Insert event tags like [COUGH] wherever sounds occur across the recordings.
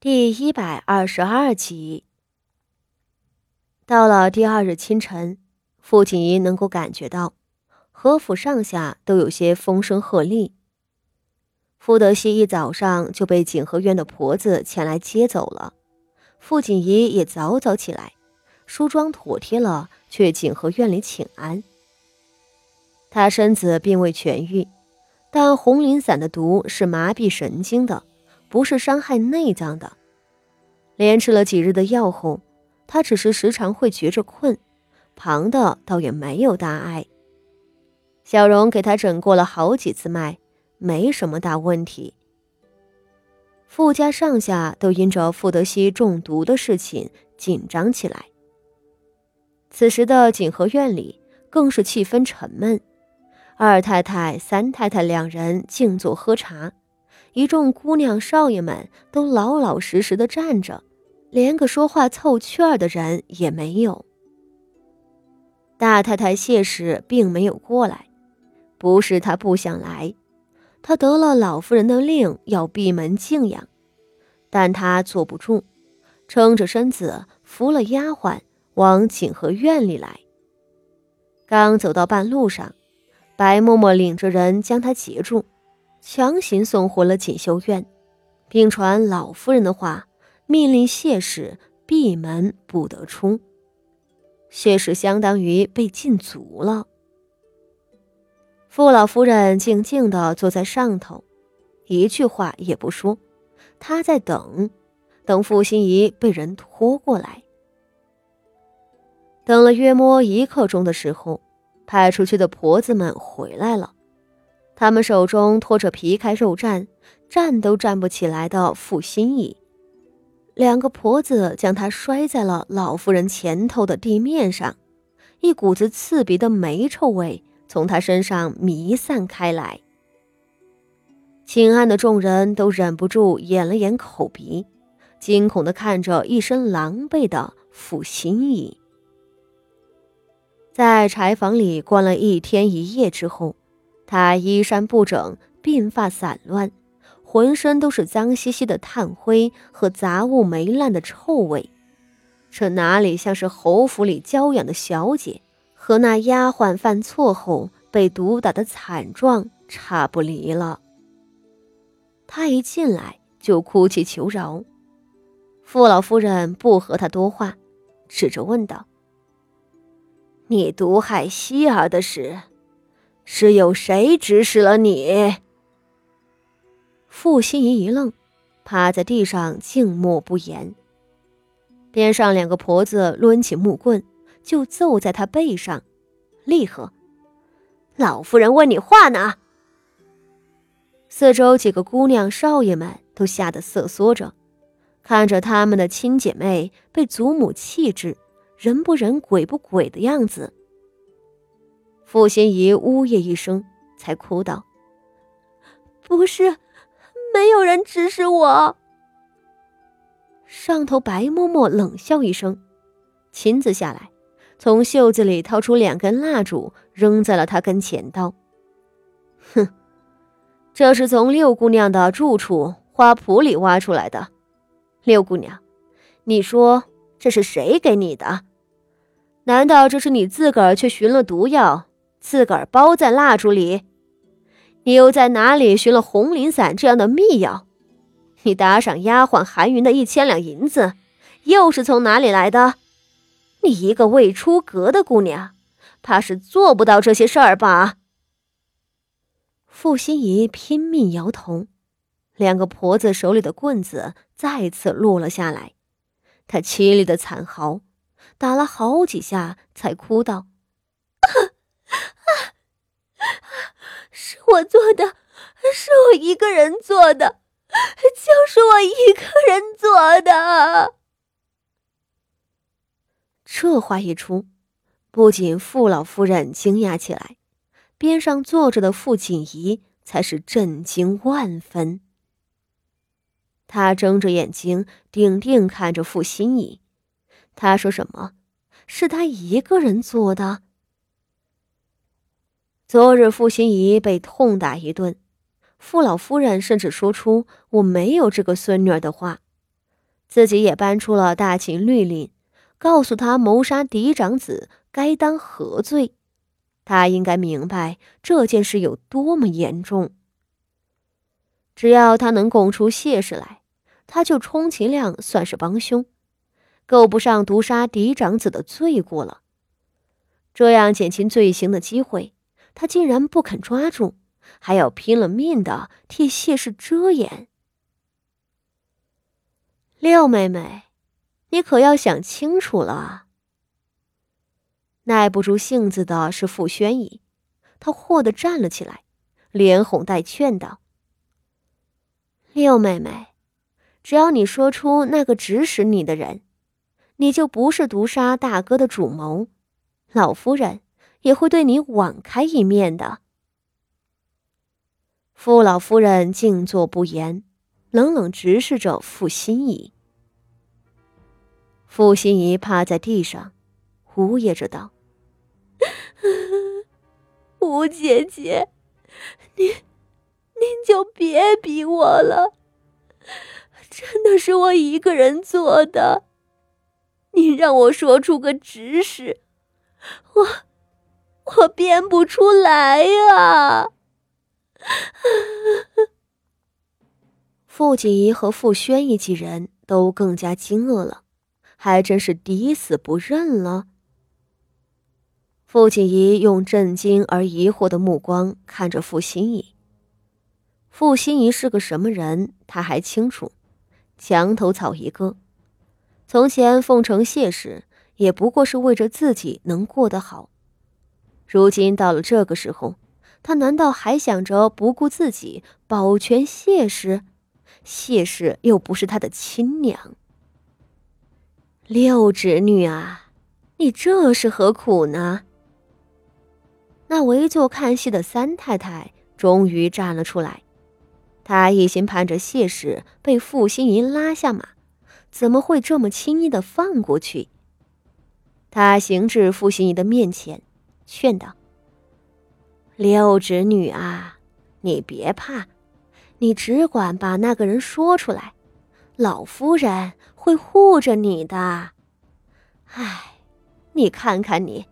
第一百二十二集。到了第二日清晨，傅锦仪能够感觉到何府上下都有些风声鹤唳。傅德熙一早上就被景和院的婆子前来接走了，傅锦仪也早早起来，梳妆妥帖了，去景和院里请安。他身子并未痊愈，但红磷散的毒是麻痹神经的。不是伤害内脏的，连吃了几日的药后，他只是时常会觉着困，旁的倒也没有大碍。小荣给他诊过了好几次脉，没什么大问题。傅家上下都因着傅德熙中毒的事情紧张起来。此时的景和院里更是气氛沉闷，二太太、三太太两人静坐喝茶。一众姑娘少爷们都老老实实的站着，连个说话凑趣儿的人也没有。大太太谢氏并没有过来，不是她不想来，她得了老夫人的令要闭门静养，但她坐不住，撑着身子扶了丫鬟往景和院里来。刚走到半路上，白嬷嬷领着人将她截住。强行送回了锦绣院，并传老夫人的话，命令谢氏闭门不得出。谢氏相当于被禁足了。傅老夫人静静的坐在上头，一句话也不说。她在等，等傅心怡被人拖过来。等了约摸一刻钟的时候，派出去的婆子们回来了。他们手中拖着皮开肉绽、站都站不起来的傅心怡，两个婆子将她摔在了老夫人前头的地面上，一股子刺鼻的霉臭味从她身上弥散开来。请安的众人都忍不住掩了掩口鼻，惊恐地看着一身狼狈的傅心怡。在柴房里关了一天一夜之后。他衣衫不整，鬓发散乱，浑身都是脏兮兮的炭灰和杂物霉烂的臭味，这哪里像是侯府里娇养的小姐和那丫鬟犯错后被毒打的惨状差不离了。他一进来就哭泣求饶，傅老夫人不和他多话，指着问道：“你毒害希儿的事。”是有谁指使了你？傅心怡一愣，趴在地上静默不言。边上两个婆子抡起木棍就揍在他背上，厉喝：“老夫人问你话呢！”四周几个姑娘少爷们都吓得瑟缩着，看着他们的亲姐妹被祖母弃置，人不人鬼不鬼的样子。傅心怡呜咽一声，才哭道：“不是，没有人指使我。”上头白嬷嬷冷笑一声，亲自下来，从袖子里掏出两根蜡烛，扔在了他跟前，道：“哼，这是从六姑娘的住处花圃里挖出来的。六姑娘，你说这是谁给你的？难道这是你自个儿去寻了毒药？”自个儿包在蜡烛里，你又在哪里寻了红磷散这样的秘药？你打赏丫鬟韩云的一千两银子，又是从哪里来的？你一个未出阁的姑娘，怕是做不到这些事儿吧？傅心怡拼命摇头，两个婆子手里的棍子再次落了下来，她凄厉的惨嚎，打了好几下才哭道。是我做的，是我一个人做的，就是我一个人做的。这话一出，不仅傅老夫人惊讶起来，边上坐着的傅锦仪才是震惊万分。他睁着眼睛，定定看着傅心怡，他说：“什么？是他一个人做的？”昨日傅心怡被痛打一顿，傅老夫人甚至说出“我没有这个孙女儿”的话，自己也搬出了大秦律令，告诉他谋杀嫡长子该当何罪。他应该明白这件事有多么严重。只要他能供出谢氏来，他就充其量算是帮凶，够不上毒杀嫡长子的罪过了。这样减轻罪行的机会，他竟然不肯抓住，还要拼了命的替谢氏遮掩。六妹妹，你可要想清楚了。耐不住性子的是傅宣仪，他霍地站了起来，连哄带劝道：“六妹妹，只要你说出那个指使你的人，你就不是毒杀大哥的主谋，老夫人也会对你网开一面的。”傅老夫人静坐不言。冷冷直视着傅心怡。傅心怡趴在地上，呜咽着道：“ [LAUGHS] 吴姐姐，您，您就别逼我了，真的是我一个人做的。您让我说出个指使，我，我编不出来呀。”傅锦仪和傅宣仪几人都更加惊愕了，还真是抵死不认了。傅锦仪用震惊而疑惑的目光看着傅心怡。傅心怡是个什么人，他还清楚，墙头草一个。从前奉承谢氏，也不过是为着自己能过得好。如今到了这个时候，他难道还想着不顾自己保全谢氏？谢氏又不是他的亲娘，六侄女啊，你这是何苦呢？那围坐看戏的三太太终于站了出来，她一心盼着谢氏被傅心怡拉下马，怎么会这么轻易的放过去？她行至傅心怡的面前，劝道：“六侄女啊，你别怕。”你只管把那个人说出来，老夫人会护着你的。唉，你看看你，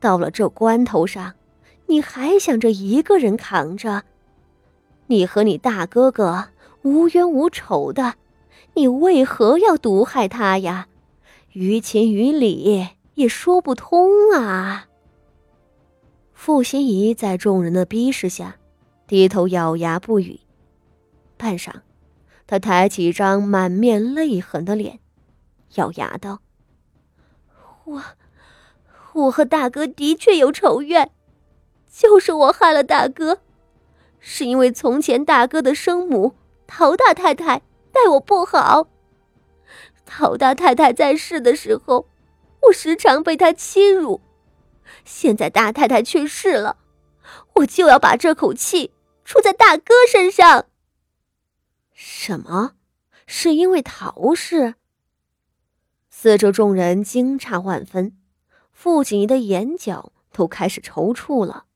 到了这关头上，你还想着一个人扛着？你和你大哥哥无冤无仇的，你为何要毒害他呀？于情于理也说不通啊！傅心怡在众人的逼视下，低头咬牙不语。半晌，他抬起一张满面泪痕的脸，咬牙道：“我，我和大哥的确有仇怨，就是我害了大哥，是因为从前大哥的生母陶大太太待我不好。陶大太太在世的时候，我时常被她欺辱，现在大太太去世了，我就要把这口气出在大哥身上。”什么？是因为陶氏？四周众人惊诧万分，傅锦仪的眼角都开始抽搐了。